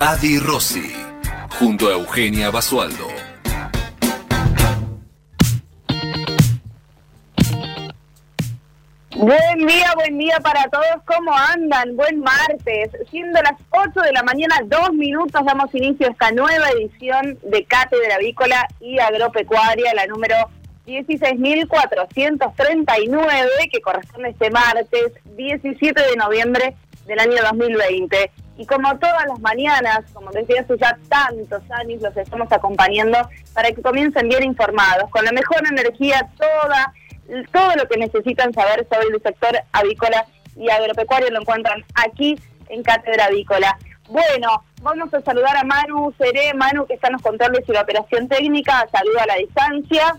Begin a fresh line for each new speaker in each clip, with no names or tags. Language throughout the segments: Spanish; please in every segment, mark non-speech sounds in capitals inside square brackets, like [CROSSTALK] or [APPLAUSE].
Adi Rossi, junto a Eugenia Basualdo.
Buen día, buen día para todos. ¿Cómo andan? Buen martes. Siendo las 8 de la mañana, dos minutos, damos inicio a esta nueva edición de Cátedra Avícola y Agropecuaria, la número 16.439, que corresponde este martes 17 de noviembre del año 2020. Y como todas las mañanas, como decía hace ya tantos años, los estamos acompañando para que comiencen bien informados, con la mejor energía, toda todo lo que necesitan saber sobre el sector avícola y agropecuario lo encuentran aquí en Cátedra Avícola. Bueno, vamos a saludar a Manu Seré, Manu que está en los controles y la operación técnica, saludo a la distancia,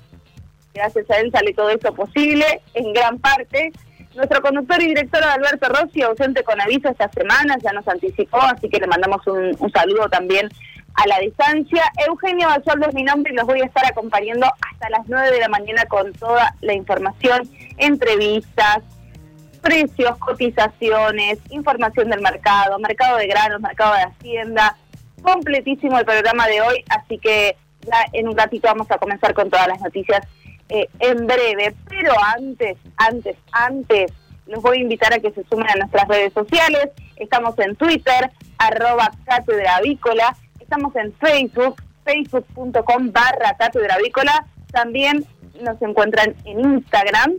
gracias a él sale todo esto posible, en gran parte. Nuestro conductor y director Alberto Rossi, ausente con aviso esta semana, ya nos anticipó, así que le mandamos un, saludo también a la distancia. Eugenio Basoldo es mi nombre y los voy a estar acompañando hasta las 9 de la mañana con toda la información, entrevistas, precios, cotizaciones, información del mercado, mercado de granos, mercado de hacienda. Completísimo el programa de hoy, así que ya en un ratito vamos a comenzar con todas las noticias eh, en breve. Pero antes, antes, antes, los voy a invitar a que se sumen a nuestras redes sociales. Estamos en Twitter, arroba cátedra avícola estamos en Facebook, facebook.com barra cátedra También nos encuentran en Instagram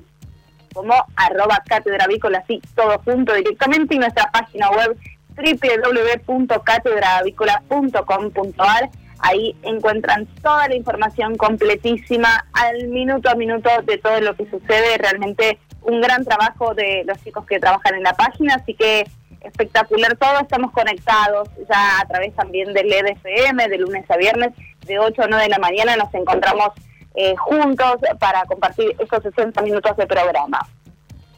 como arroba cátedra así todo junto directamente, y nuestra página web www.catedravícola.com.ar. Ahí encuentran toda la información completísima al minuto a minuto de todo lo que sucede. Realmente un gran trabajo de los chicos que trabajan en la página, así que espectacular todo, estamos conectados ya a través también del EDFM, de lunes a viernes, de 8 a 9 de la mañana nos encontramos eh, juntos para compartir estos 60 minutos de programa.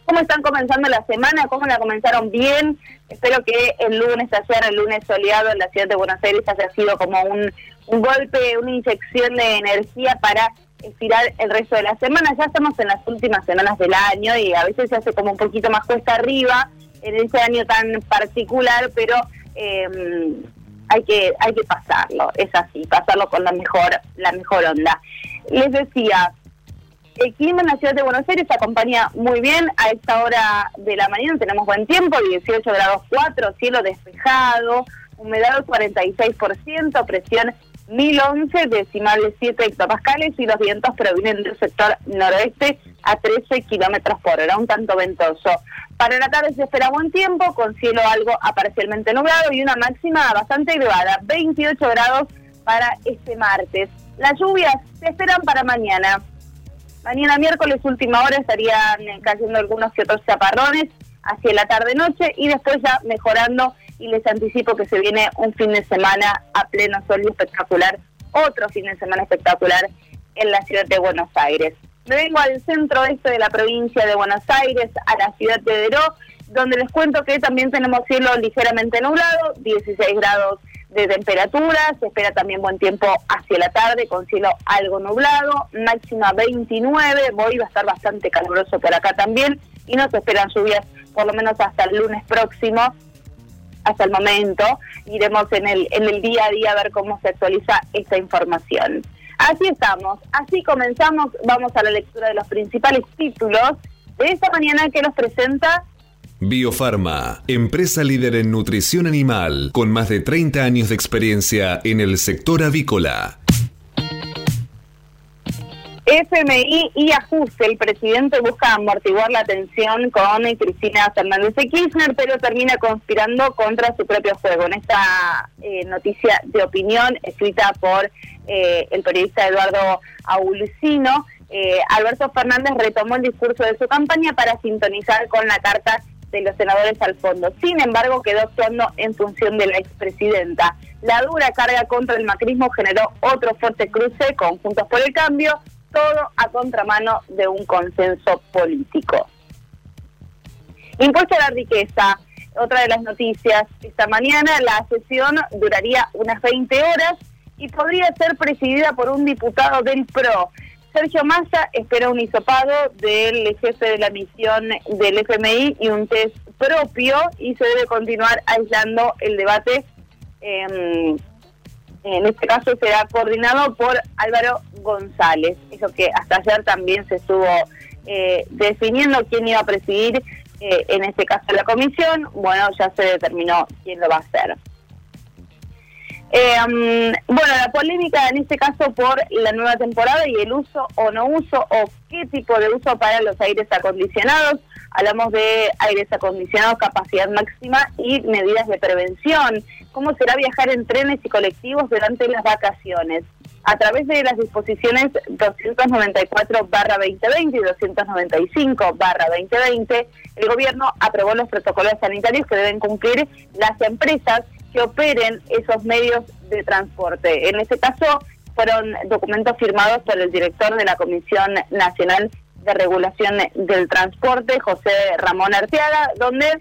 ¿Cómo están comenzando la semana? ¿Cómo la comenzaron bien? Espero que el lunes ayer, el lunes soleado en la ciudad de Buenos Aires haya sido como un, golpe, una inyección de energía para estirar el resto de la semana. Ya estamos en las últimas semanas del año y a veces se hace como un poquito más cuesta arriba en ese año tan particular, pero em, hay que hay que pasarlo, es así, pasarlo con la mejor la mejor onda. Les decía, el clima en la ciudad de Buenos Aires acompaña muy bien. A esta hora de la mañana tenemos buen tiempo, 18 grados 4, cielo despejado, humedad 46%, presión 1011 decimales 7 hectopascales y los vientos provienen del sector noroeste a 13 kilómetros por hora, un tanto ventoso. Para la tarde se espera buen tiempo, con cielo algo parcialmente nublado y una máxima bastante elevada, 28 grados para este martes. Las lluvias se esperan para mañana. Mañana miércoles, última hora, estarían cayendo algunos que otros chaparrones hacia la tarde-noche y después ya mejorando y les anticipo que se viene un fin de semana a pleno sol y espectacular, otro fin de semana espectacular en la ciudad de Buenos Aires. Me vengo al centro este de la provincia de Buenos Aires, a la ciudad de Deró, donde les cuento que también tenemos cielo ligeramente nublado, 16 grados de temperatura, se espera también buen tiempo hacia la tarde con cielo algo nublado, máxima 29, hoy va a estar bastante caluroso por acá también y no se esperan lluvias por lo menos hasta el lunes próximo, hasta el momento, iremos en el, en el día a día a ver cómo se actualiza esta información. Así estamos, así comenzamos, vamos a la lectura de los principales títulos de esta mañana que nos presenta
Biofarma, empresa líder en nutrición animal, con más de 30 años de experiencia en el sector avícola.
FMI y ajuste. El presidente busca amortiguar la tensión con Cristina Fernández de Kirchner, pero termina conspirando contra su propio juego. En esta eh, noticia de opinión escrita por eh, el periodista Eduardo Aulcino, eh, Alberto Fernández retomó el discurso de su campaña para sintonizar con la carta de los senadores al fondo. Sin embargo, quedó actuando en función de la expresidenta. La dura carga contra el macrismo generó otro fuerte cruce con Juntos por el Cambio, todo a contramano de un consenso político. Impuesto a la riqueza, otra de las noticias. Esta mañana la sesión duraría unas 20 horas y podría ser presidida por un diputado del PRO. Sergio Massa espera un hisopado del jefe de la misión del FMI y un test propio y se debe continuar aislando el debate. Em, en este caso será coordinado por Álvaro González. Eso que hasta ayer también se estuvo eh, definiendo quién iba a presidir, eh, en este caso la comisión. Bueno, ya se determinó quién lo va a hacer. Eh, bueno, la polémica en este caso por la nueva temporada y el uso o no uso o qué tipo de uso para los aires acondicionados. Hablamos de aires acondicionados, capacidad máxima y medidas de prevención. ¿Cómo será viajar en trenes y colectivos durante las vacaciones? A través de las disposiciones 294-2020 y 295-2020, el gobierno aprobó los protocolos sanitarios que deben cumplir las empresas que operen esos medios de transporte. En este caso fueron documentos firmados por el director de la Comisión Nacional de Regulación del Transporte, José Ramón Arteaga, donde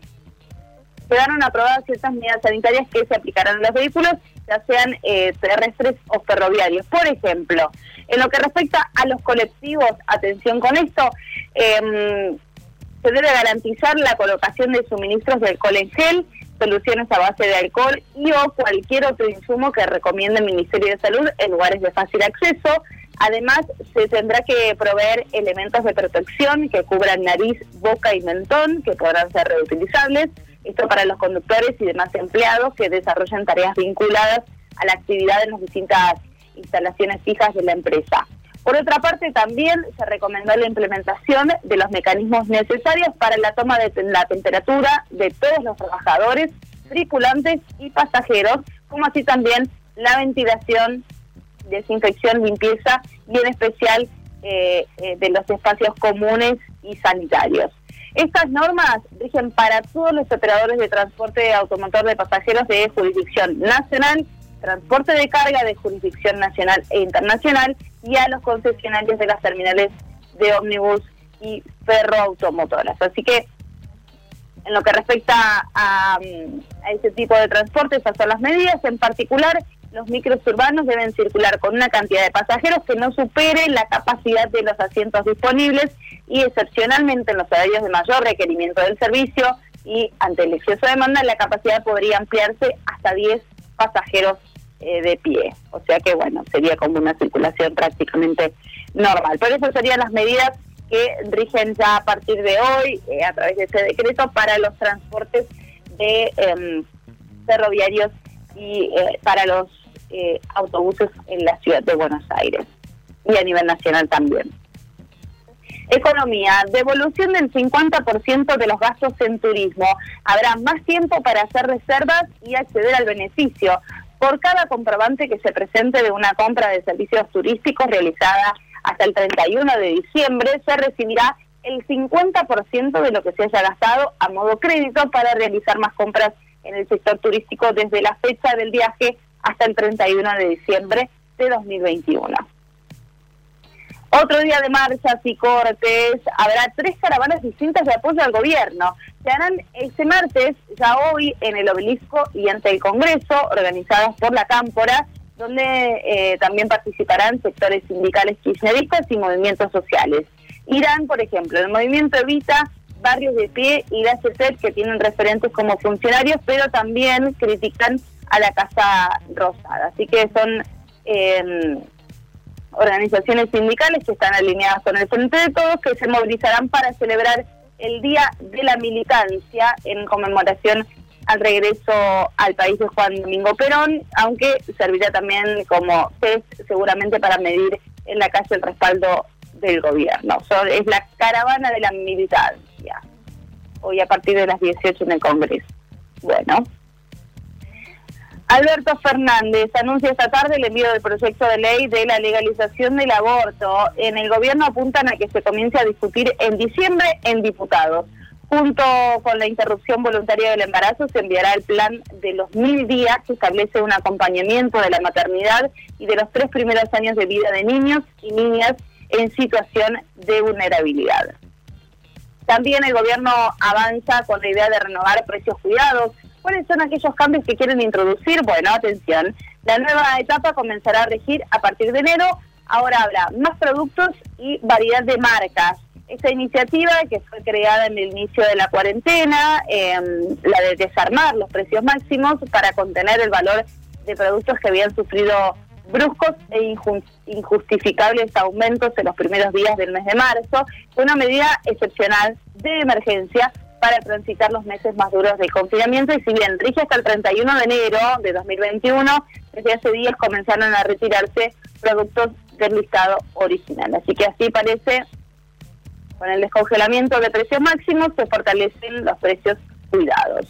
quedaron aprobadas ciertas medidas sanitarias que se aplicarán a los vehículos, ya sean eh, terrestres o ferroviarios. Por ejemplo, en lo que respecta a los colectivos, atención con esto, em, se debe garantizar la colocación de suministros de alcohol soluciones a base de alcohol y o cualquier otro insumo que recomiende el Ministerio de Salud en lugares de fácil acceso. Además, se tendrá que proveer elementos de protección que cubran nariz, boca y mentón, que podrán ser reutilizables. Esto para los conductores y demás empleados que desarrollan tareas vinculadas a la actividad en las distintas instalaciones fijas de la empresa. Por otra parte, también se recomendó la implementación de los mecanismos necesarios para la toma de la temperatura de todos los trabajadores, tripulantes y pasajeros, como así también la ventilación, desinfección, limpieza y en especial eh, eh, de los espacios comunes y sanitarios. Estas normas rigen para todos los operadores de transporte automotor de pasajeros de jurisdicción nacional transporte de carga de jurisdicción nacional e internacional y a los concesionarios de las terminales de ómnibus y ferroautomotoras. Así que en lo que respecta a, a ese tipo de transporte, esas son las medidas. En particular, los micros urbanos deben circular con una cantidad de pasajeros que no supere la capacidad de los asientos disponibles y excepcionalmente en los horarios de mayor requerimiento del servicio y ante el exceso de demanda la capacidad podría ampliarse hasta 10 pasajeros eh, de pie. O sea que, bueno, sería como una circulación prácticamente normal. Por eso serían las medidas que rigen ya a partir de hoy, eh, a través de ese decreto, para los transportes de em, ferroviarios y eh, para los autobuses en la ciudad de Buenos Aires y a nivel nacional también. Economía, devolución del 50% de los gastos en turismo. Habrá más tiempo para hacer reservas y acceder al beneficio por cada comprobante que se presente de una compra de servicios turísticos realizada hasta el 31 de diciembre, se recibirá el 50% de lo que se haya gastado a modo crédito para realizar más compras en el sector turístico desde la fecha del viaje hasta el 31 de diciembre de 2021. Otro día de marchas y cortes, habrá tres caravanas distintas de apoyo al gobierno. Se harán este martes, ya hoy, en el obelisco y ante el Congreso, organizadas por la Cámpora, donde eh, también participarán sectores sindicales kirchneristas y movimientos sociales. Irán, por ejemplo, el movimiento Evita, Barrios de Pie y la CETEP, que tienen referentes como funcionarios, pero también critican a la Casa Rosada. Así que son... Eh, organizaciones sindicales que están alineadas con el Frente de Todos, que se movilizarán para celebrar el Día de la Militancia en conmemoración al regreso al país de Juan Domingo Perón, aunque servirá también como test seguramente para medir en la calle el respaldo del gobierno. es la caravana de la militancia, hoy a partir de las 18 en el Congreso. Bueno. Alberto Fernández anuncia esta tarde el envío del proyecto de ley de la legalización del aborto. En el gobierno apuntan a que se comience a discutir en diciembre en diputados. Junto con la interrupción voluntaria del embarazo se enviará el plan de los mil días que establece un acompañamiento de la maternidad y de los tres primeros años de vida de niños y niñas en situación de vulnerabilidad. También el gobierno avanza con la idea de renovar precios cuidados. ¿Cuáles son aquellos cambios que quieren introducir? Bueno, atención, la nueva etapa comenzará a regir a partir de enero. Ahora habrá más productos y variedad de marcas. Esta iniciativa, que fue creada en el inicio de la cuarentena, em, la de desarmar los precios máximos para contener el valor de productos que habían sufrido bruscos e injustificables aumentos en los primeros días del mes de marzo, fue una medida excepcional de emergencia para transitar los meses más duros del confinamiento y si bien rige hasta el 31 de enero de 2021, desde hace días comenzaron a retirarse productos del listado original. Así que así parece con el descongelamiento de precios máximos se fortalecen los precios cuidados.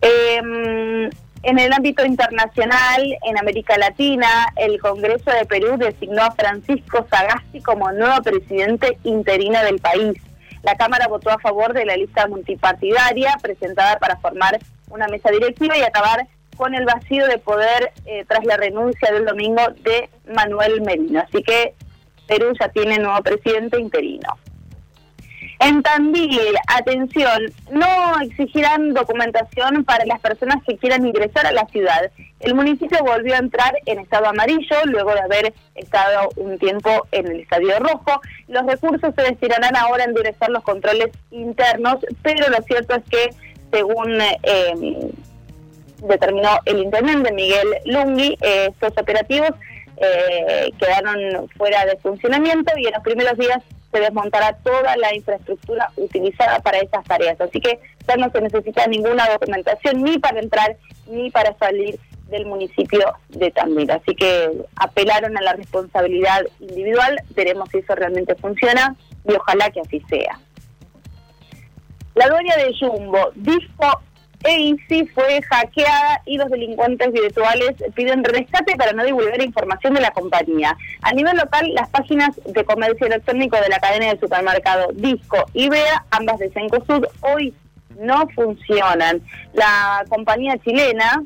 Em, en el ámbito internacional, en América Latina, el Congreso de Perú designó a Francisco Sagasti como nuevo presidente interino del país. La Cámara votó a favor de la lista multipartidaria presentada para formar una mesa directiva y acabar con el vacío de poder eh, tras la renuncia del domingo de Manuel Merino. Así que Perú ya tiene nuevo presidente interino. En Tandil, atención, no exigirán documentación para las personas que quieran ingresar a la ciudad. El municipio volvió a entrar en estado amarillo luego de haber estado un tiempo en el estadio rojo. Los recursos se destinarán ahora a endurecer los controles internos, pero lo cierto es que, según eh, determinó el intendente Miguel Lungui, eh, estos operativos eh, quedaron fuera de funcionamiento y en los primeros días se desmontará toda la infraestructura utilizada para esas tareas. Así que ya no se necesita ninguna documentación ni para entrar ni para salir del municipio de Tandil. Así que apelaron a la responsabilidad individual, veremos si eso realmente funciona y ojalá que así sea. La dueña de Jumbo dijo EIC fue hackeada y los delincuentes virtuales piden rescate para no divulgar información de la compañía. A nivel local, las páginas de comercio electrónico de la cadena de supermercado Disco y Bea, ambas de Cencosud, hoy no funcionan. La compañía chilena,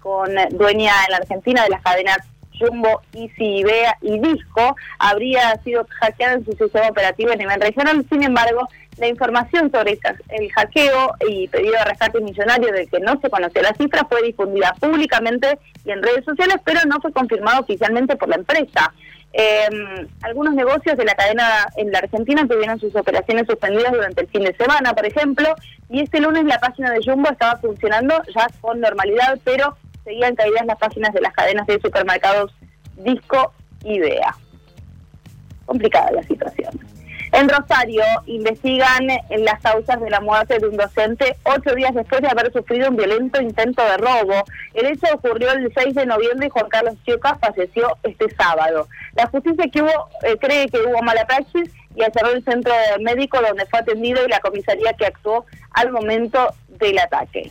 con dueña en la Argentina de las cadenas Jumbo, Easy, Bea y Disco, habría sido hackeada en su sistema operativo a nivel regional. Sin embargo, la información sobre el hackeo y pedido de rescate millonario del que no se conoció la cifra fue difundida públicamente y en redes sociales, pero no fue confirmado oficialmente por la empresa. Em, algunos negocios de la cadena en la Argentina tuvieron sus operaciones suspendidas durante el fin de semana, por ejemplo, y este lunes la página de Jumbo estaba funcionando ya con normalidad, pero seguían caídas las páginas de las cadenas de supermercados Disco y Bea. Complicada la situación. En Rosario investigan las causas de la muerte de un docente ocho días después de haber sufrido un violento intento de robo. El hecho ocurrió el 6 de noviembre y Juan Carlos Chioca falleció este sábado. La justicia que hubo, eh, cree que hubo mala praxis y cerró el centro médico donde fue atendido y la comisaría que actuó al momento del ataque.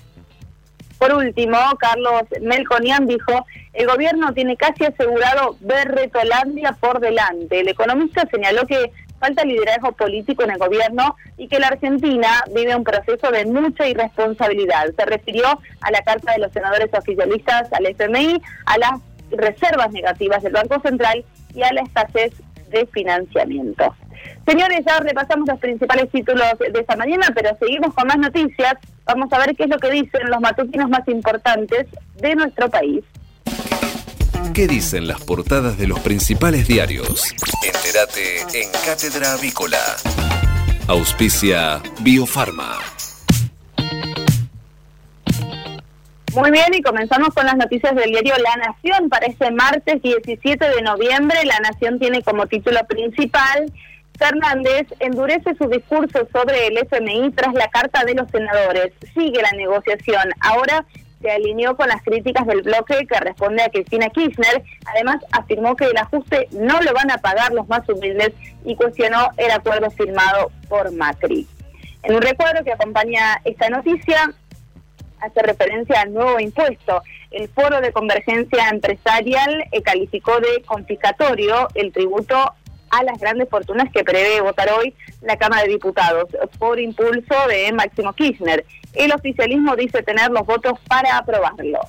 Por último, Carlos Melconian dijo, el gobierno tiene casi asegurado ver Retolandia por delante. El economista señaló que falta liderazgo político en el gobierno y que la Argentina vive un proceso de mucha irresponsabilidad. Se refirió a la carta de los senadores oficialistas al FMI, a las reservas negativas del Banco Central y a la escasez de financiamiento. Señores, ya repasamos los principales títulos de esta mañana, pero seguimos con más noticias. Vamos a ver qué es lo que dicen los matutinos más importantes de nuestro país.
¿Qué dicen las portadas de los principales diarios? Entérate en Cátedra Avícola. Auspicia Biofarma.
Muy bien, y comenzamos con las noticias del diario La Nación. Para este martes 17 de noviembre, La Nación tiene como título principal Fernández endurece su discurso sobre el FMI tras la carta de los senadores. Sigue la negociación. Ahora se alineó con las críticas del bloque que responde a Cristina Kirchner. Además, afirmó que el ajuste no lo van a pagar los más humildes y cuestionó el acuerdo firmado por Macri. En un recuerdo que acompaña esta noticia, hace referencia al nuevo impuesto. El Foro de Convergencia Empresarial eh, calificó de confiscatorio el tributo a las grandes fortunas que prevé votar hoy la Cámara de Diputados por impulso de Máximo Kirchner. El oficialismo dice tener los votos para aprobarlo.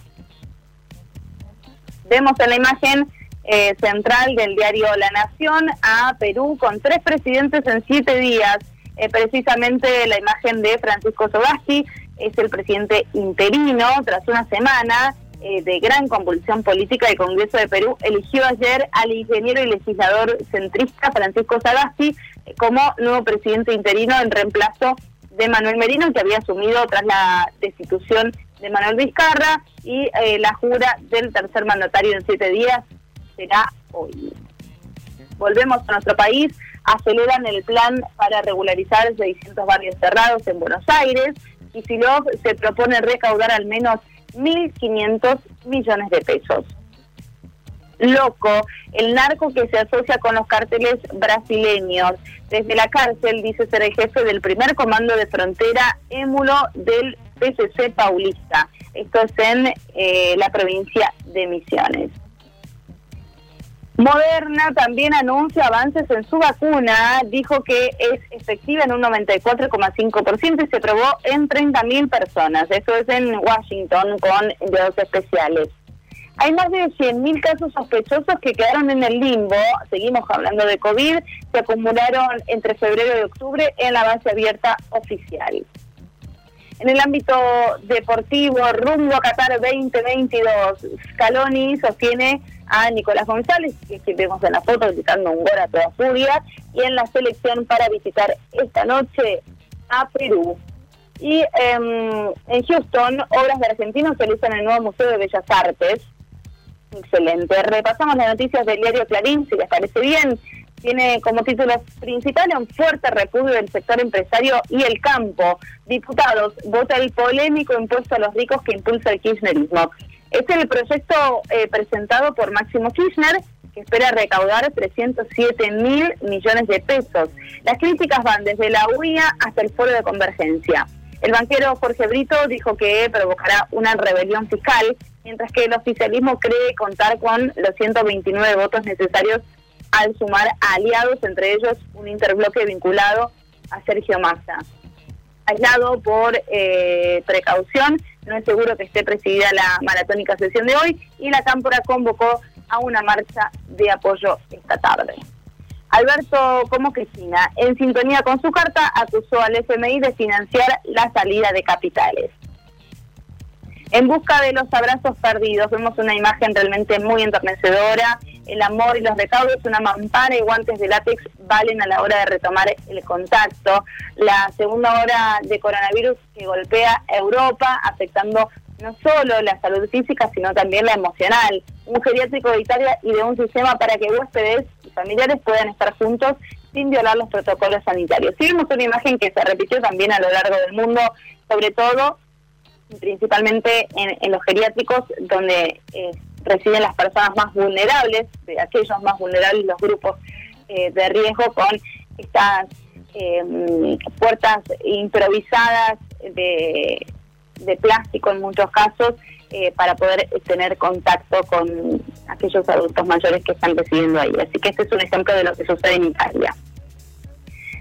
Vemos en la imagen eh, central del diario La Nación a Perú con tres presidentes en siete días. Eh, precisamente la imagen de Francisco Sogasti es el presidente interino tras una semana eh, de gran convulsión política, el Congreso de Perú eligió ayer al ingeniero y legislador centrista Francisco Sagasti como nuevo presidente interino en reemplazo de Manuel Merino, que había asumido tras la destitución de Manuel Vizcarra, y eh, la jura del tercer mandatario en siete días será hoy. Volvemos a nuestro país, aceleran el plan para regularizar 600 barrios cerrados en Buenos Aires, y si lo se propone recaudar al menos 1.500 millones de pesos. Loco, el narco que se asocia con los cárteles brasileños. Desde la cárcel dice ser el jefe del primer comando de frontera émulo del PCC Paulista. Esto es en eh, la provincia de Misiones. Moderna también anuncia avances en su vacuna, dijo que es efectiva en un 94,5% y se probó en 30.000 personas. Eso es en Washington con enviados especiales. Hay más de 100.000 casos sospechosos que quedaron en el limbo, seguimos hablando de COVID, se acumularon entre febrero y octubre en la base abierta oficial. En el ámbito deportivo, rumbo a Qatar 2022, Scaloni sostiene a Nicolás González, que vemos en la foto gritando un gol a toda furia, y en la selección para visitar esta noche a Perú. Y em, en Houston, obras de argentinos se en el nuevo Museo de Bellas Artes. Excelente. Repasamos las noticias del diario Clarín, si les parece bien. Tiene como título principal un fuerte repudio del sector empresario y el campo. Diputados, vota el polémico impuesto a los ricos que impulsa el kirchnerismo. Este es el proyecto eh, presentado por Máximo Kirchner, que espera recaudar 307 mil millones de pesos. Las críticas van desde la UIA hasta el Foro de Convergencia. El banquero Jorge Brito dijo que provocará una rebelión fiscal, mientras que el oficialismo cree contar con los 129 votos necesarios al sumar aliados, entre ellos un interbloque vinculado a Sergio Massa. Aislado por eh, precaución, no es seguro que esté presidida la maratónica sesión de hoy y la Cámpora convocó a una marcha de apoyo esta tarde. Alberto como Cristina, en sintonía con su carta, acusó al FMI de financiar la salida de capitales. En busca de los abrazos perdidos, vemos una imagen realmente muy enternecedora. El amor y los recaudos, una mampara y guantes de látex valen a la hora de retomar el contacto. La segunda hora de coronavirus que golpea Europa, afectando no solo la salud física, sino también la emocional. Un geriátrico de Italia y de un sistema para que huéspedes y familiares puedan estar juntos sin violar los protocolos sanitarios. Sí, vemos una imagen que se repitió también a lo largo del mundo, sobre todo principalmente en, los geriátricos donde eh, residen las personas más vulnerables, de aquellos más vulnerables, los grupos eh, de riesgo con estas eh, puertas improvisadas de, de, plástico en muchos casos para poder tener contacto con aquellos adultos mayores que están residiendo ahí. Así que este es un ejemplo de lo que sucede en Italia.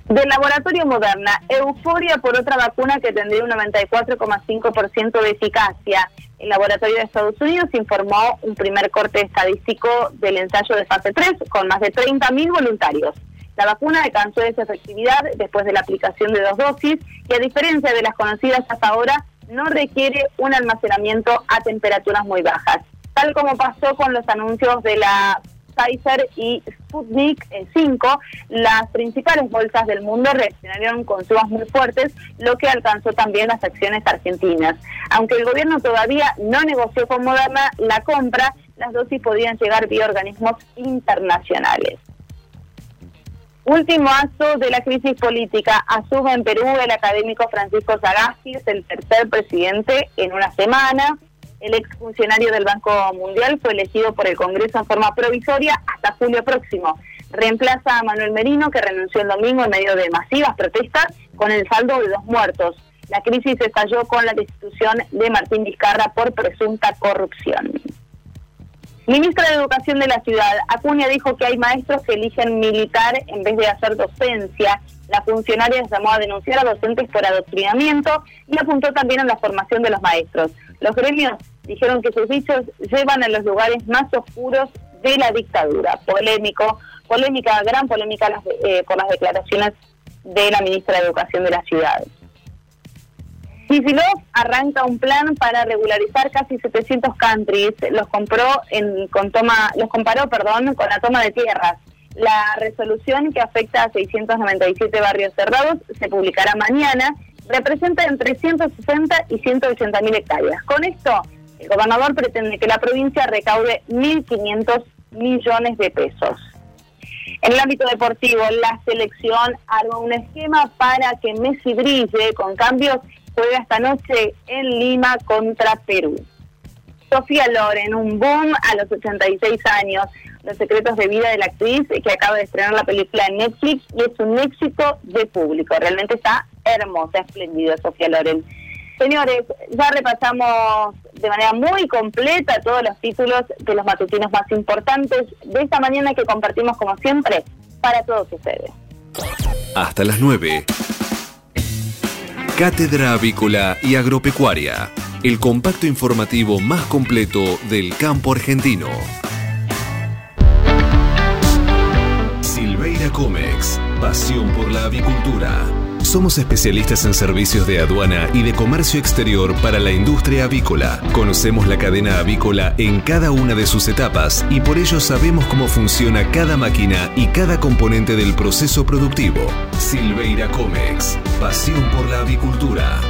Del laboratorio Moderna, euforia por otra vacuna que tendría un 94,5% de eficacia. El laboratorio de Estados Unidos informó un primer corte estadístico del ensayo de fase 3 con más de 30.000 voluntarios. La vacuna alcanzó esa efectividad después de la aplicación de dos dosis y a diferencia de las conocidas hasta ahora, no requiere un almacenamiento a temperaturas muy bajas. Tal como pasó con los anuncios de la Pfizer y Sputnik 5, eh, las principales bolsas del mundo reaccionaron con subas muy fuertes, lo que alcanzó también las acciones argentinas. Aunque el gobierno todavía no negoció con Moderna la compra, las dosis podían llegar vía organismos internacionales. Último acto de la crisis política. Asume en Perú el académico Francisco Sagasti, el tercer presidente en una semana. El exfuncionario del Banco Mundial fue elegido por el Congreso en forma provisoria hasta julio próximo. Reemplaza a Manuel Merino, que renunció el domingo en medio de masivas protestas, con el saldo de dos muertos. La crisis estalló con la destitución de Martín Vizcarra por presunta corrupción. Ministra de Educación de la ciudad, Acuña dijo que hay maestros que eligen militar en vez de hacer docencia. La funcionaria llamó a denunciar a docentes por adoctrinamiento y apuntó también a la formación de los maestros. Los gremios dijeron que sus dichos llevan a los lugares más oscuros de la dictadura. Polémico, polémica, gran polémica eh, por las declaraciones de la ministra de Educación de la ciudad. Kicillof arranca un plan para regularizar casi 700 countries. Los compró con toma, los comparó, perdón, con la toma de tierras. La resolución que afecta a 697 barrios cerrados se publicará mañana. Representa entre 160 y 180 mil hectáreas. Con esto, el gobernador pretende que la provincia recaude 1.500 millones de pesos. En el ámbito deportivo, la selección arma un esquema para que Messi brille con cambios juega esta noche en Lima contra Perú. Sofía Loren, un boom a los 86 años. Los secretos de vida de la actriz que acaba de estrenar la película en Netflix y es un éxito de público. Realmente está hermosa, espléndida Sofía Loren. Señores, ya repasamos de manera muy completa todos los títulos de los matutinos más importantes de esta mañana que compartimos como siempre para todos ustedes.
Hasta las 9. Cátedra Avícola y Agropecuaria, el compacto informativo más completo del campo argentino. Silveira Comex, pasión por la avicultura. Somos especialistas en servicios de aduana y de comercio exterior para la industria avícola. Conocemos la cadena avícola en cada una de sus etapas y por ello sabemos cómo funciona cada máquina y cada componente del proceso productivo. Silveira Comex, pasión por la avicultura.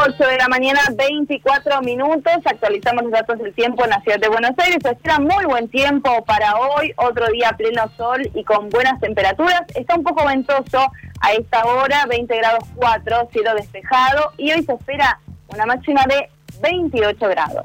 8 de la mañana, 24 minutos. Actualizamos los datos del tiempo en la ciudad de Buenos Aires. Se espera muy buen tiempo para hoy. Otro día pleno sol y con buenas temperaturas. Está un poco ventoso a esta hora, 20 grados 4, cielo despejado. Y hoy se espera una máxima de 28 grados.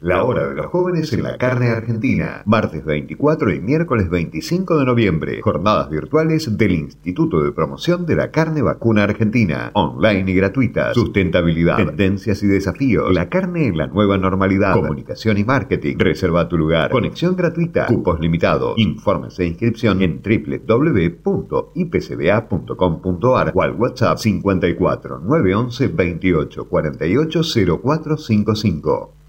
la hora de los jóvenes en la carne argentina. Martes 24 y miércoles 25 de noviembre. Jornadas virtuales del Instituto de Promoción de la Carne Vacuna Argentina. Online y gratuita. Sustentabilidad. Tendencias y desafíos. La carne en la nueva normalidad. Comunicación y marketing. Reserva tu lugar. Conexión gratuita. Cupos limitados. Informes e inscripción en www.ipcba.com.ar o al WhatsApp 54 911 28 48 0455.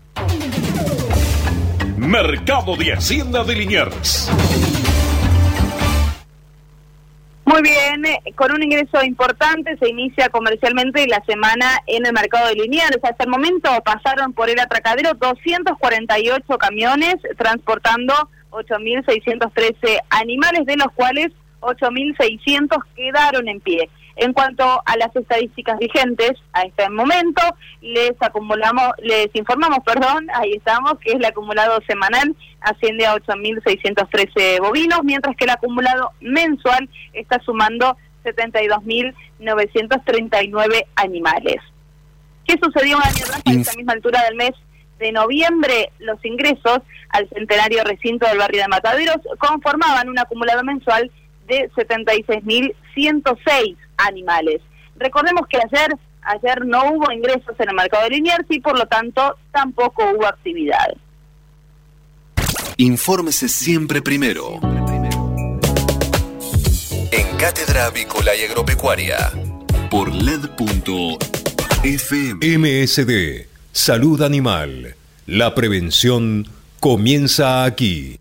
Mercado de Hacienda de Liniers.
Muy bien, eh, con un ingreso importante se inicia comercialmente la semana en el mercado de Liniers. Hasta el momento pasaron por el atracadero 248 camiones transportando 8.613 animales, de los cuales 8.600 quedaron en pie. En cuanto a las estadísticas vigentes a este momento, les acumulamos, les informamos, perdón, ahí estamos, que el acumulado semanal asciende a 8.613 bovinos, mientras que el acumulado mensual está sumando 72.939 animales. ¿Qué sucedió un año atrás a esta misma altura del mes de noviembre? Los ingresos al centenario recinto del barrio de Mataderos conformaban un acumulado mensual de 76.106 animales. Recordemos que ayer ayer no hubo ingresos en el mercado de Liniers y por lo tanto tampoco hubo actividad.
Infórmese siempre primero. En Cátedra Avícola y Agropecuaria por LED.fm.
MSD, Salud Animal. La prevención comienza aquí.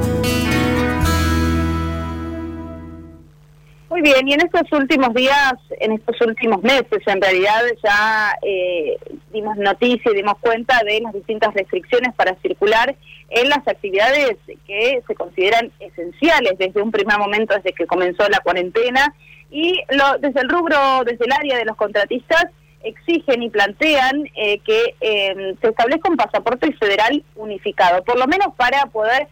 Bien, y en estos últimos días, en estos últimos meses, en realidad ya eh, dimos noticia y dimos cuenta de las distintas restricciones para circular en las actividades que se consideran esenciales desde un primer momento, desde que comenzó la cuarentena, y lo, desde el rubro, desde el área de los contratistas, exigen y plantean eh, que eh, se establezca un pasaporte federal unificado, por lo menos para poder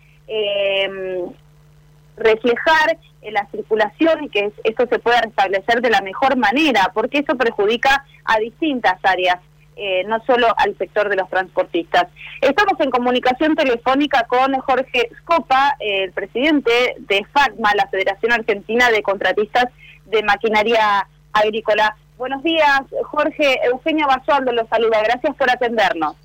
reflejar en la circulación y que esto se pueda restablecer de la mejor manera, porque eso perjudica a distintas áreas, eh, no solo al sector de los transportistas. Estamos en comunicación telefónica con Jorge Scopa, el presidente de FACMA, la Federación Argentina de Contratistas de Maquinaria Agrícola. Buenos días, Jorge. Eugenia Basualdo lo saluda. Gracias por atendernos.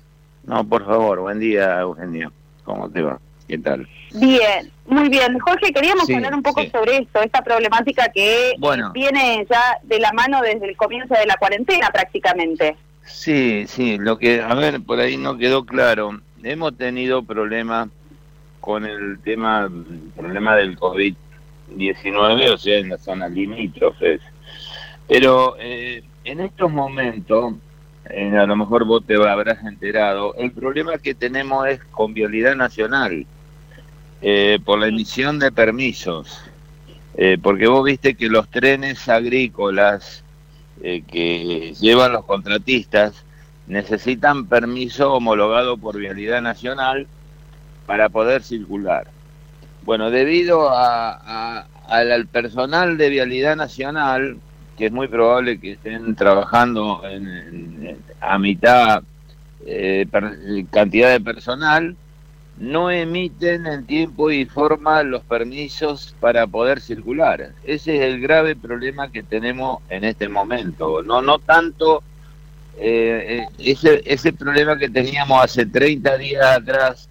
No, por favor. Buen día, Eugenio. ¿Cómo te va? ¿Qué tal?
Bien, muy bien. Jorge, queríamos hablar un poco sobre esto, esta problemática que eh, viene ya de la mano desde el comienzo de la cuarentena prácticamente.
Sí, sí, lo que, a ver, por ahí no quedó claro. Hemos tenido problemas con el tema, problema del COVID-19, o sea, en las zonas limítrofes. Pero eh, en estos momentos, eh, a lo mejor vos te habrás enterado, el problema que tenemos es con vialidad nacional. Eh, por la emisión de permisos, eh, porque vos viste que los trenes agrícolas eh, que llevan los contratistas necesitan permiso homologado por Vialidad Nacional para poder circular. Bueno, debido a, al personal de Vialidad Nacional, que es muy probable que estén trabajando en, a mitad cantidad de personal, no emiten en tiempo y forma los permisos para poder circular. Ese es el grave problema que tenemos en este momento. No, no tanto eh, eh, ese, ese problema que teníamos hace 30 días atrás,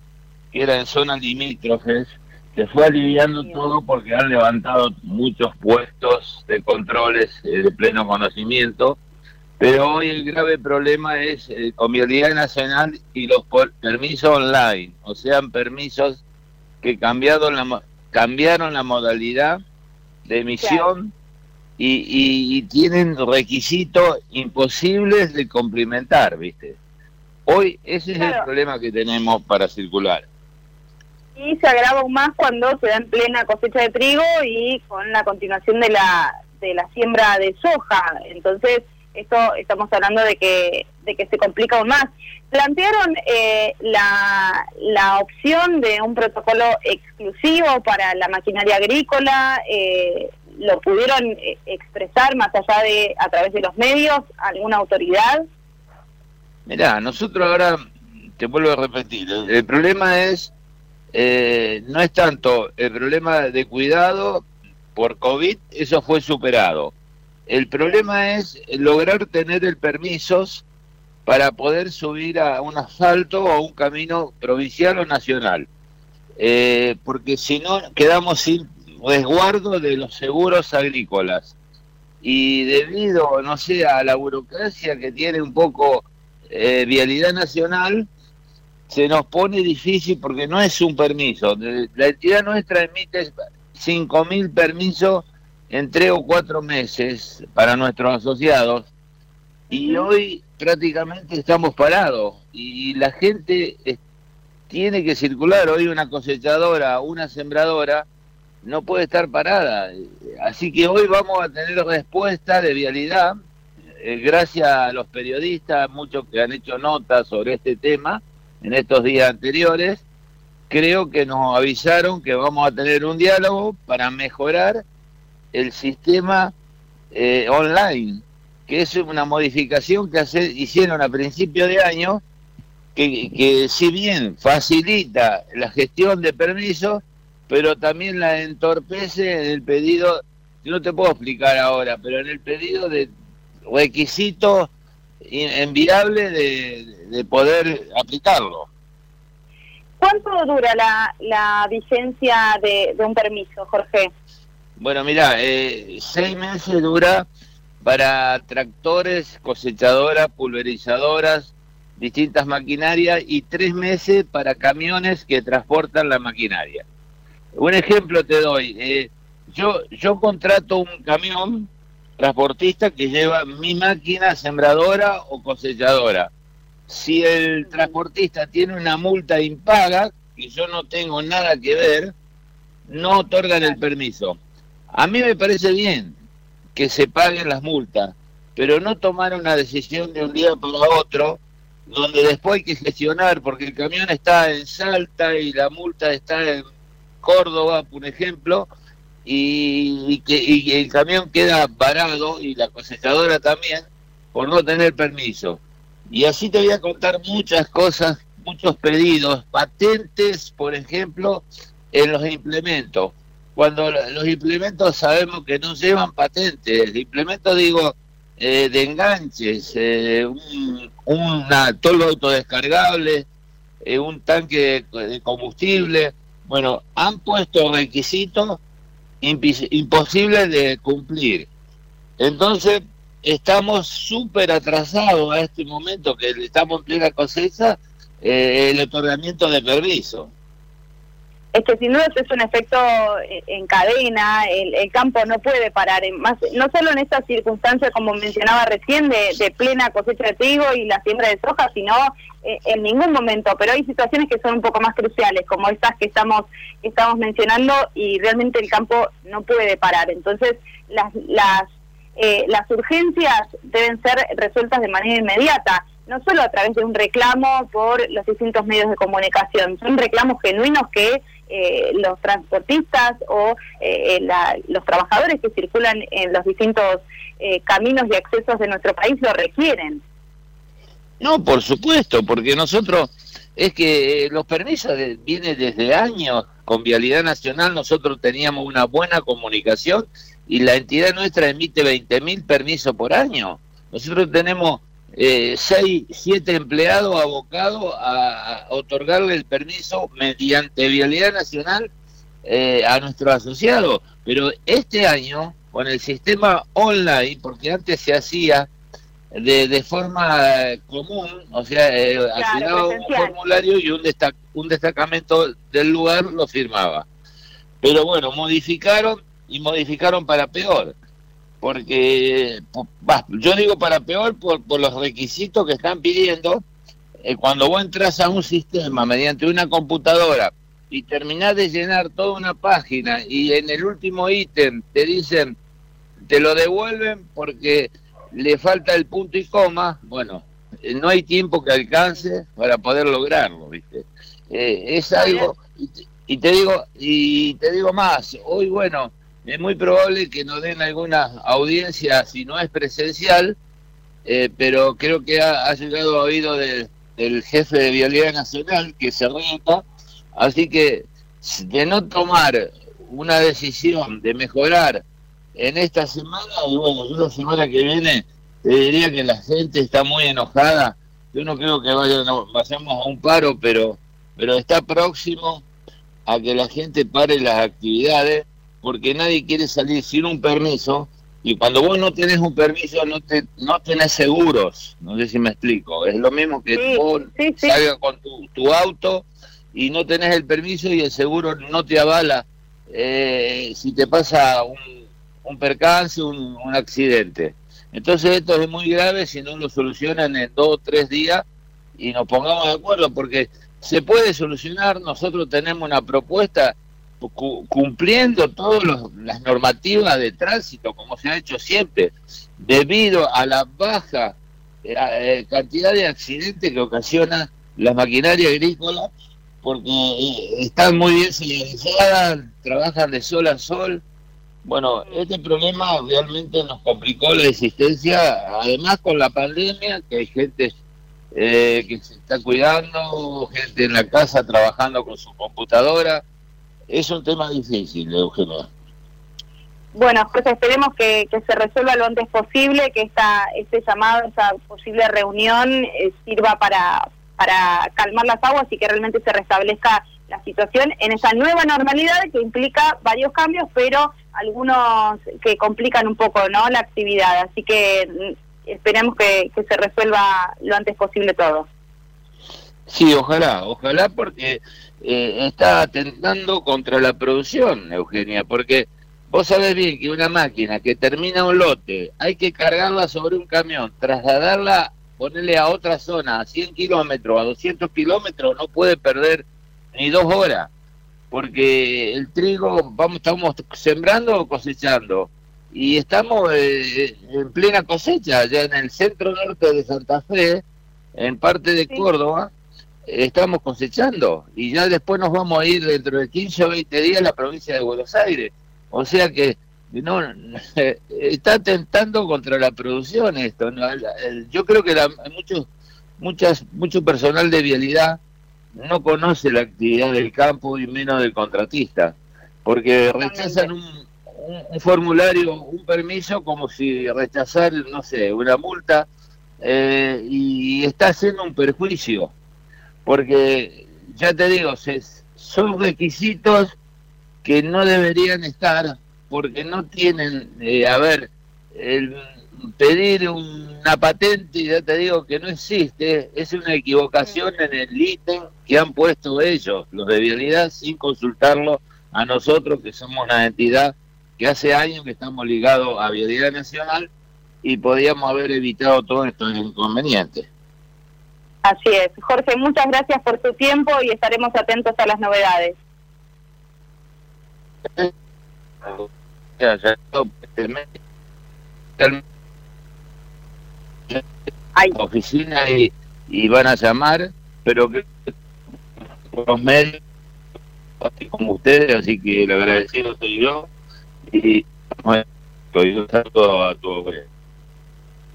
que era en zonas limítrofes, se fue aliviando todo porque han levantado muchos puestos de controles eh, de pleno conocimiento pero hoy el grave problema es eh, con vialidad nacional y los permisos online, o sea, permisos que cambiado la, cambiaron la modalidad de emisión y, tienen requisitos imposibles de complementar, ¿viste? Hoy ese es el problema que tenemos para circular.
Y se agrava aún más cuando se da en plena cosecha de trigo y con la continuación de la, de la siembra de soja. Entonces, esto estamos hablando de que, de que se complica aún más. Plantearon eh, la, la opción de un protocolo exclusivo para la maquinaria agrícola, eh, lo pudieron eh, expresar más allá de a través de los medios, alguna autoridad.
Mirá, nosotros ahora, te vuelvo a repetir, el, problema es, no es tanto el problema de cuidado por COVID, eso fue superado el problema es lograr tener el permisos para poder subir a un asfalto o a un camino provincial o nacional. Eh, porque si no, quedamos sin resguardo de los seguros agrícolas. Y debido, no sé, a la burocracia que tiene un poco eh, Vialidad Nacional, se nos pone difícil porque no es un permiso. La entidad nuestra emite 5.000 permisos en tres o cuatro meses para nuestros asociados y hoy prácticamente estamos parados y la gente tiene que circular. Hoy una cosechadora, una sembradora no puede estar parada. Así que hoy vamos a tener respuesta de vialidad, eh, gracias a los periodistas, muchos que han hecho notas sobre este tema en estos días anteriores. Creo que nos avisaron que vamos a tener un diálogo para mejorar el sistema eh, online, que es una modificación que hace, hicieron a principio de año, que, que si bien facilita la gestión de permisos, pero también la entorpece en el pedido, no te puedo explicar ahora, pero en el pedido de requisitos enviables de, de poder aplicarlo.
¿Cuánto dura la, la vigencia de, un permiso, Jorge?
Bueno, mira, eh, seis meses dura para tractores, cosechadoras, pulverizadoras, distintas maquinarias y tres meses para camiones que transportan la maquinaria. Un ejemplo te doy. Eh, yo, yo contrato un camión transportista que lleva mi máquina sembradora o cosechadora. Si el transportista tiene una multa impaga, y yo no tengo nada que ver, no otorgan el permiso. A mí me parece bien que se paguen las multas, pero no tomar una decisión de un día para otro, donde después hay que gestionar, porque el camión está en Salta y la multa está en Córdoba, por ejemplo, y, que el camión queda parado y la cosechadora también por no tener permiso. Y así te voy a contar muchas cosas, muchos pedidos, patentes, por ejemplo, en los implementos. Cuando los implementos sabemos que no llevan patentes, implementos digo eh, de enganches, eh, un, una, toldo autodescargable, eh, un tanque de combustible, bueno, han puesto requisitos imposibles de cumplir. Entonces, estamos súper atrasados a este momento que estamos en plena cosecha, eh, el otorgamiento de permiso.
Es que sin duda es un efecto eh, en cadena, el, campo no puede parar, en más, no solo en estas circunstancias como mencionaba recién de, plena cosecha de trigo y la siembra de soja, sino eh, en ningún momento, pero hay situaciones que son un poco más cruciales, como estas que estamos, estamos mencionando y realmente el campo no puede parar. Entonces, las, las eh, las urgencias deben ser resueltas de manera inmediata, no solo a través de un reclamo por los distintos medios de comunicación, son reclamos genuinos que eh, los transportistas o eh, los trabajadores que circulan en los distintos caminos y accesos de nuestro país lo requieren.
No, por supuesto, porque nosotros es que los permisos vienen desde años con Vialidad Nacional, nosotros teníamos una buena comunicación y la entidad nuestra emite 20.000 permisos por año. Nosotros tenemos eh, 6, 7 empleados abocados a, otorgarle el permiso mediante Vialidad Nacional eh, a nuestros asociados. Pero este año, con el sistema online, porque antes se hacía de, de forma común, o sea, eh, un formulario y un, un destacamento del lugar lo firmaba. Pero bueno, modificaron y modificaron para peor. Porque, yo digo para peor por, por los requisitos que están pidiendo. Eh, cuando vos entras a un sistema mediante una computadora y terminás de llenar toda una página y en el último ítem te dicen, te lo devuelven porque le falta el punto y coma, bueno, eh, no hay tiempo que alcance para poder lograrlo, ¿viste? Eh, es algo, y te digo, y te digo más, hoy bueno, es muy probable que nos den alguna audiencia si no es presencial, eh, pero creo que ha, llegado a oído del jefe de Vialidad Nacional que se reta, así que de no tomar una decisión de mejorar en esta semana, y bueno, yo la semana que viene te diría que la gente está muy enojada, yo no creo que vaya, vayamos a un paro, pero, pero está próximo a que la gente pare las actividades porque nadie quiere salir sin un permiso y cuando vos no tenés un permiso no te no tenés seguros, no sé si me explico, es lo mismo que vos salgas con tu, auto y no tenés el permiso y el seguro no te avala eh, si te pasa un, un percance, un, un, accidente. Entonces esto es muy grave si no lo solucionan en dos o tres días y nos pongamos de acuerdo porque se puede solucionar, nosotros tenemos una propuesta cumpliendo todas las normativas de tránsito, como se ha hecho siempre, debido a la baja eh, eh, cantidad de accidentes que ocasiona la maquinaria agrícola, porque eh, están muy bien señalizadas, trabajan de sol a sol. Bueno, este problema realmente nos complicó la existencia, además con la pandemia, que hay gente que se está cuidando, gente en la casa trabajando con su computadora, es un tema difícil, Eugenio.
Bueno, pues esperemos que, se resuelva lo antes posible, que esta, este llamado, esa posible reunión eh, sirva para, para calmar las aguas y que realmente se restablezca la situación en esa nueva normalidad que implica varios cambios, pero algunos que complican un poco no la actividad. Así que mm, esperemos que, que se resuelva lo antes posible todo.
Sí, ojalá, ojalá porque eh, está atentando contra la producción, Eugenia, porque vos sabés bien que una máquina que termina un lote, hay que cargarla sobre un camión, trasladarla, ponerle a otra zona, a 100 kilómetros, a 200 kilómetros, no puede perder ni dos horas, porque el trigo, vamos, estamos sembrando o cosechando, y estamos eh, en plena cosecha, ya en el centro norte de Santa Fe, en parte de Córdoba, estamos cosechando y ya después nos vamos a ir dentro de 15 o 20 días a la provincia de Buenos Aires. O sea que no [LAUGHS] está tentando contra la producción esto. Yo creo que la, muchos muchas mucho personal de vialidad no conoce la actividad del campo y menos del contratista, porque rechazan un, un, formulario, un permiso como si rechazar, no sé, una multa eh, y está haciendo un perjuicio porque ya te digo, son requisitos que no deberían estar porque no tienen, eh, a ver, el pedir una patente, ya te digo que no existe, es una equivocación en el ítem que han puesto ellos, los de vialidad, sin consultarlo a nosotros, que somos una entidad que hace años que estamos ligados a Vialidad Nacional y podíamos haber evitado todos estos inconvenientes.
Así es. Jorge, muchas gracias por tu tiempo y estaremos atentos a las novedades.
Hay oficina y, van a llamar, pero que los medios como ustedes, así que lo agradecido soy yo y bueno, a tu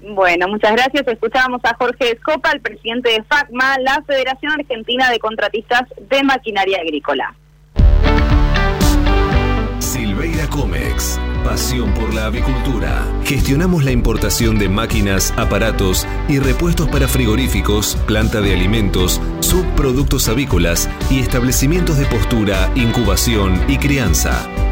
bueno, muchas gracias. Escuchábamos a Jorge Escopa, el presidente de FACMA, la Federación Argentina de Contratistas de Maquinaria Agrícola.
Silveira Comex, pasión por la avicultura. Gestionamos la importación de máquinas, aparatos y repuestos para frigoríficos, planta de alimentos, subproductos avícolas y establecimientos de postura, incubación y crianza.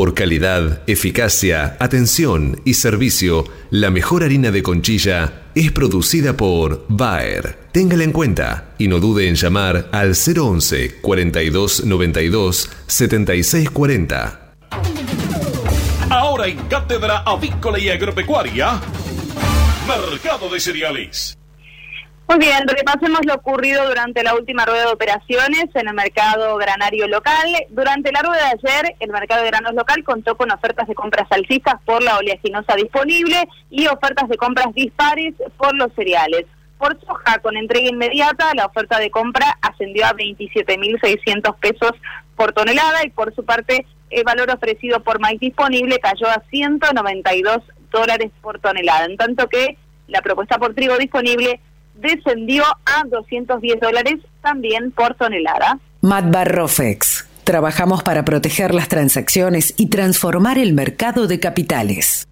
Por calidad, eficacia, atención y servicio, la mejor harina de conchilla es producida por Bayer. Téngala en cuenta y no dude en llamar al 011 42 92 76 40.
Ahora en Cátedra Avícola y Agropecuaria, Mercado de Cereales.
Muy bien, repasemos lo ocurrido durante la última rueda de operaciones en el mercado granario local. Durante la rueda de ayer, el mercado de granos local contó con ofertas de compras alcistas por la oleaginosa disponible y ofertas de compras dispares por los cereales. Por soja, con entrega inmediata, la oferta de compra ascendió a 27.600 pesos por tonelada y por su parte el valor ofrecido por maíz disponible cayó a 192 dólares por tonelada, en tanto que la propuesta por trigo disponible descendió a 210 dólares también por tonelada.
Matbarrofex. Trabajamos para proteger las transacciones y transformar el mercado de capitales.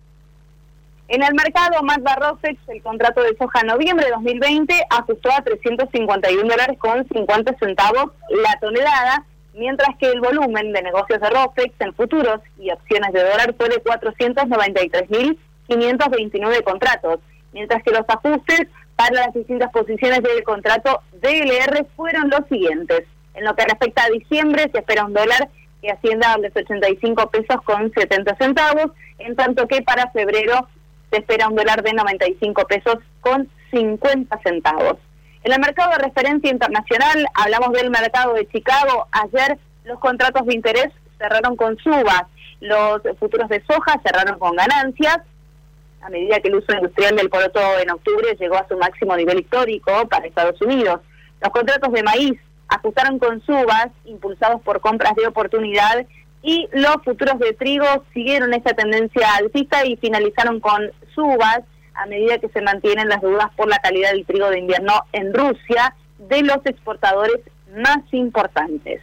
En el mercado Matbarrofex, el contrato de soja noviembre de 2020 ajustó a 351 dólares con 50 centavos la tonelada, mientras que el volumen de negocios de Rofex en futuros y opciones de dólar fue de 493.529 contratos, mientras que los ajustes para las distintas posiciones del contrato DLR fueron los siguientes. En lo que respecta a diciembre, se espera un dólar que ascienda a los 85 pesos con 70 centavos, en tanto que para febrero se espera un dólar de 95 pesos con 50 centavos. En el mercado de referencia internacional, hablamos del mercado de Chicago. Ayer los contratos de interés cerraron con subas, los futuros de soja cerraron con ganancias, a medida que el uso industrial del poroto en octubre llegó a su máximo nivel histórico para Estados Unidos. Los contratos de maíz ajustaron con subas, impulsados por compras de oportunidad, y los futuros de trigo siguieron esta tendencia alcista y finalizaron con subas a medida que se mantienen las dudas por la calidad del trigo de invierno en Rusia de los exportadores más importantes.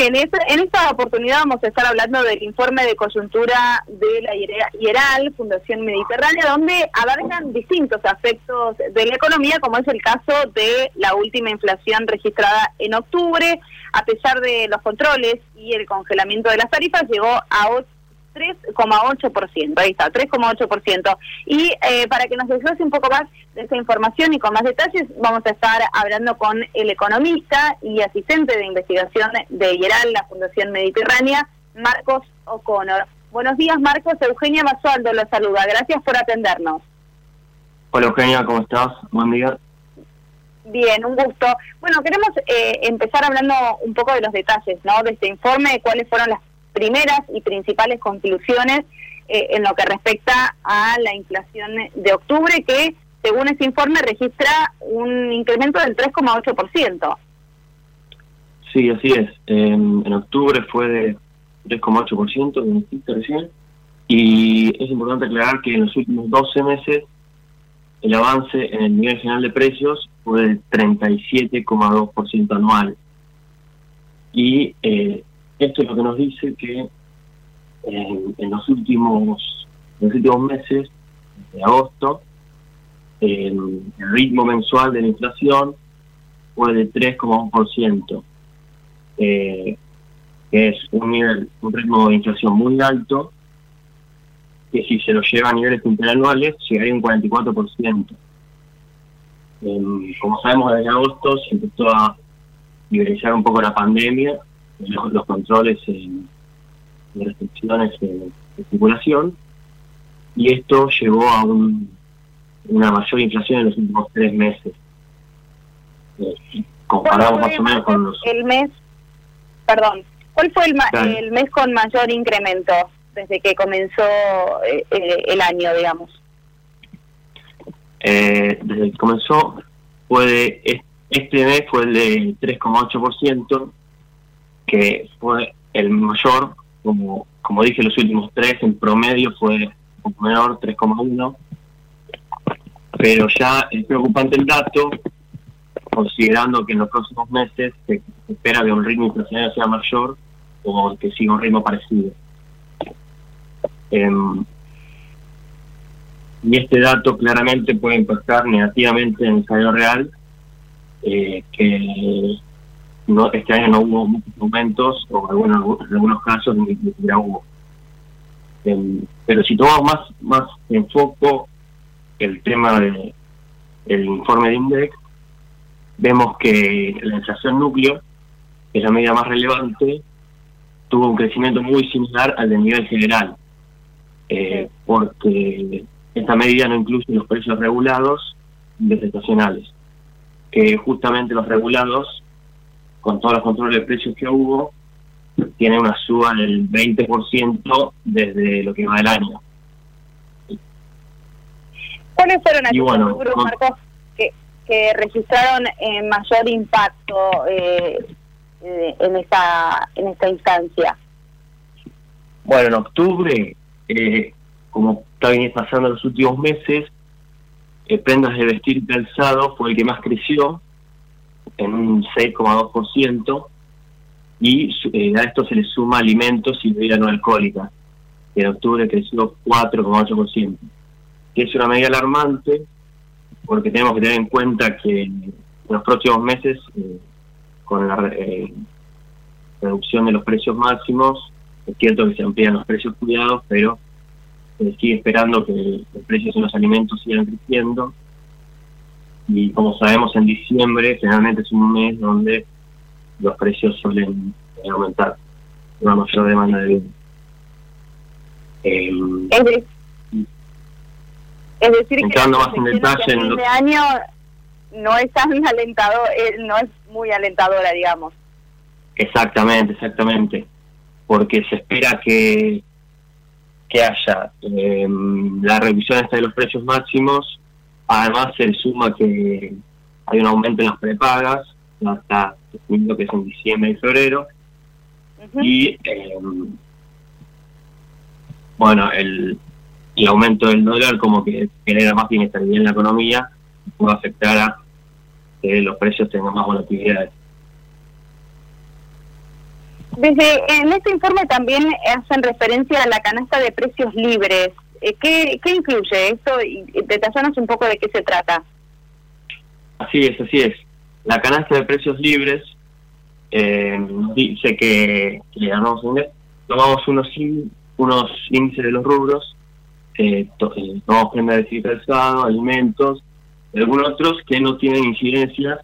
Bien, en esta oportunidad vamos a estar hablando del informe de coyuntura de la IERAL, Fundación Mediterránea, donde abarcan distintos aspectos de la economía, como es el caso de la última inflación registrada en octubre. A pesar de los controles y el congelamiento de las tarifas, llegó a 3,8%, ahí está, 3,8%. Y eh, para que nos desglose un poco más de esta información y con más detalles, vamos a estar hablando con el economista y asistente de investigación de IERAL, la Fundación Mediterránea, Marcos O'Connor. Buenos días, Marcos. Eugenia Basualdo los saluda. Gracias por atendernos.
Hola, Eugenia, ¿cómo estás? Buen día.
Bien, un gusto. Bueno, queremos eh, empezar hablando un poco de los detalles, ¿no? De este informe, cuáles fueron las primeras y principales conclusiones eh, en lo que respecta a la inflación de octubre, que según este informe registra un incremento del 3,8%.
Sí, así es. en octubre fue de 3,8%, como dijiste recién, y es importante aclarar que en los últimos 12 meses el avance en el nivel general de precios fue del 37,2% anual. Y eh, esto es lo que nos dice que en, los últimos los últimos meses, de agosto, el ritmo mensual de la inflación fue de 3,1%, eh, que es un nivel, un ritmo de inflación muy alto, que si se lo lleva a niveles interanuales llegaría a un 44%. Eh, como sabemos, desde agosto se empezó a liberalizar un poco la pandemia los, controles en, de restricciones de, circulación y esto llevó a una mayor inflación en los últimos tres meses.
Eh, comparamos más o menos con los... El mes, perdón, ¿cuál fue el, el mes con mayor incremento desde que comenzó eh, eh, el año, digamos?
desde que comenzó, fue de, este mes fue el de 3,8%, que fue el mayor, como, como dije, los últimos tres, en promedio fue un menor, 3,1. Pero ya es preocupante el dato, considerando que en los próximos meses se, espera que un ritmo inflacionario sea mayor o que siga un ritmo parecido. Em, y este dato claramente puede impactar negativamente en el salario real, eh, que no, este año no hubo muchos momentos, o en algunos casos ni siquiera hubo. Pero si tomamos más, más en foco el tema del el informe de INDEX, vemos que la inflación núcleo, que es la medida más relevante, tuvo un crecimiento muy similar al del nivel general, eh, porque esta medida no incluye los precios regulados de estacionales, que justamente los regulados con todos los controles de precios que hubo, tiene una suba del 20% desde lo que va del
años. ¿Cuáles fueron aquellos Marcos, que, que registraron eh, mayor impacto eh, eh, en esta en esta instancia?
Bueno, en octubre, eh, como está veniendo pasando los últimos meses, eh, prendas de vestir calzado fue el que más creció, en un 6,2%, y eh, a esto se le suma alimentos y bebidas no alcohólicas, que en octubre creció 4,8%, que es una medida alarmante, porque tenemos que tener en cuenta que en los próximos meses, eh, con la eh, reducción de los precios máximos, es cierto que se amplían los precios cuidados, pero sigue esperando que los precios en los alimentos sigan creciendo. Y como sabemos, en diciembre generalmente es un mes donde los precios suelen aumentar, una mayor demanda de bienes. Eh,
Es, de- es decir,
Entrando
que
más en detalle en
año no es tan alentador, eh, no es muy alentadora, digamos.
Exactamente, exactamente. Porque se espera que, que haya eh, la revisión esta de los precios máximos. Además, se suma que hay un aumento en las prepagas, hasta lo que es en diciembre y febrero. Y eh, bueno, el, el aumento del dólar como que genera más inestabilidad en la economía, puede afectar a que los precios tengan más volatilidad.
Desde en este informe también hacen referencia a la canasta de precios libres. Eh, ¿Qué, qué incluye esto? Y detallanos un poco de qué se trata.
Así es, así es. La canasta de precios libres eh, dice que, un mes, tomamos unos unos índices de los rubros, eh, to- eh, tomamos prenda de calzado, alimentos, algunos otros que no tienen incidencia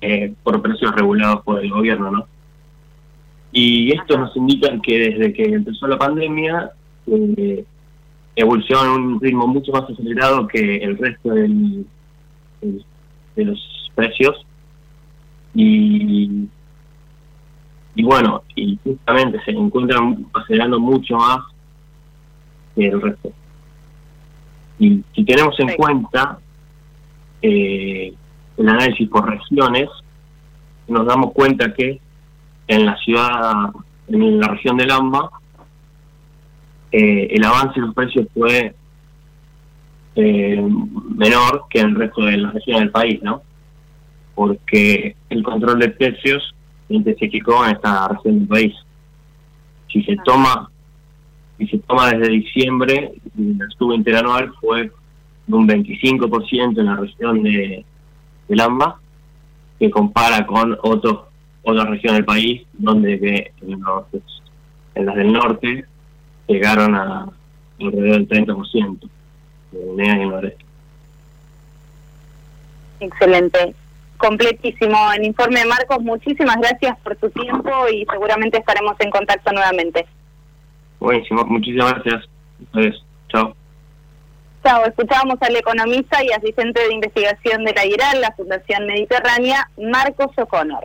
eh, por precios regulados por el gobierno, ¿no? Y estos nos indican que desde que empezó la pandemia eh, evolucionó a un ritmo mucho más acelerado que el resto del, del- de los precios. Y y bueno y justamente se encuentran acelerando mucho más que el resto. Y si tenemos en cuenta eh, el análisis por regiones nos damos cuenta que en la ciudad en la región del AMBA eh, el avance de los precios fue eh, menor que en el resto de las regiones del país, ¿no? Porque el control de precios intensificó en esta región del país. Si se toma, si se toma desde diciembre, el estuvo interanual fue de un 25% en la región de, del AMBA, que compara con otros otras regiones del país, donde que en, los- en las del norte llegaron a alrededor del 30% de NEA y noreste.
Excelente. Completísimo el informe, Marcos. Muchísimas gracias por tu tiempo y seguramente estaremos en contacto nuevamente.
Buenísimo, muchísimas gracias. Entonces, chao.
Chao, escuchábamos al economista y asistente de investigación de la IRAL, la Fundación Mediterránea, Marcos O'Connor.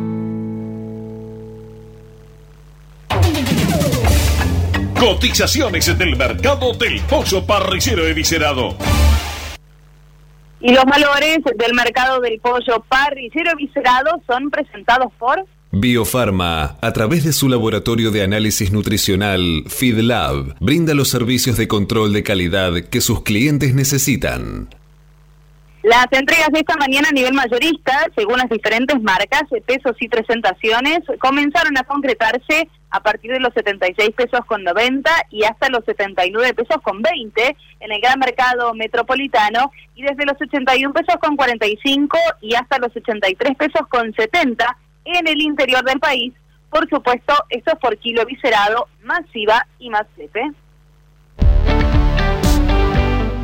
Cotizaciones del mercado del pollo parrillero eviscerado.
Y los valores del mercado del pollo parrillero eviscerado son presentados por
Biofarma, a través de su laboratorio de análisis nutricional, FeedLab, brinda los servicios de control de calidad que sus clientes necesitan.
Las entregas de esta mañana a nivel mayorista, según las diferentes marcas, pesos y presentaciones, comenzaron a concretarse a partir de los 76 pesos con 90 y hasta los 79 pesos con 20 en el gran mercado metropolitano y desde los 81 pesos con 45 y hasta los 83 pesos con 70 en el interior del país. Por supuesto, esto es por kilo viscerado, masiva y más lepe.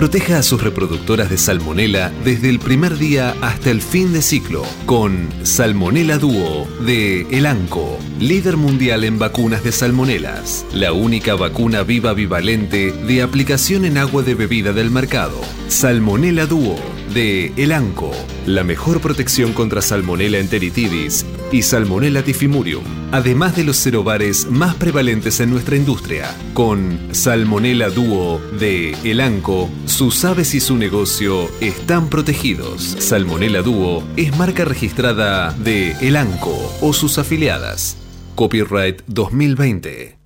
Proteja a sus reproductoras de salmonela desde el primer día hasta el fin de ciclo con Salmonella Duo de Elanco, líder mundial en vacunas de salmonelas, la única vacuna viva bivalente de aplicación en agua de bebida del mercado. Salmonella Duo de Elanco, la mejor protección contra Salmonella enteritidis y Salmonella tifimurium, además de los cerobares más prevalentes en nuestra industria. Con Salmonella Duo de Elanco, sus aves y su negocio están protegidos. Salmonella Duo es marca registrada de Elanco o sus afiliadas. Copyright 2020.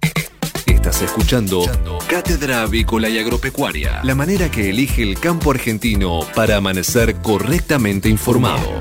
Estás escuchando Cátedra Avícola y Agropecuaria, la manera que elige el campo argentino para amanecer correctamente informado.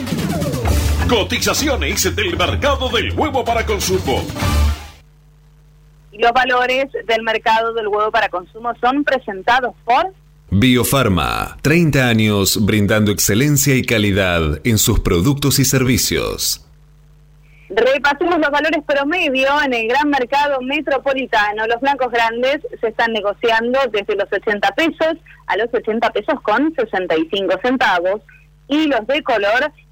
Cotizaciones del mercado del huevo para consumo.
Los valores del mercado del huevo para consumo son presentados por
Biofarma, 30 años brindando excelencia y calidad en sus productos y servicios.
Repasemos los valores promedio en el gran mercado metropolitano. Los blancos grandes se están negociando desde los 80 pesos a los 80 pesos con 65 centavos y los de color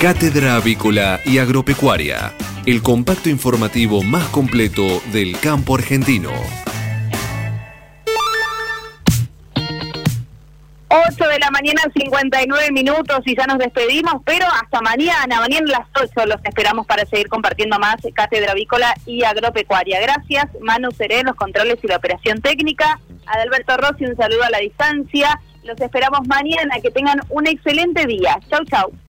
Cátedra Avícola y Agropecuaria, el compacto informativo más completo del campo argentino.
8 de la mañana, 59 minutos y ya nos despedimos, pero hasta mañana, mañana a las 8 los esperamos para seguir compartiendo más Cátedra Avícola y Agropecuaria. Gracias, Manu Seré, los controles y la operación técnica. Adalberto Rossi, un saludo a la distancia. Los esperamos mañana, que tengan un excelente día. Chau, chau.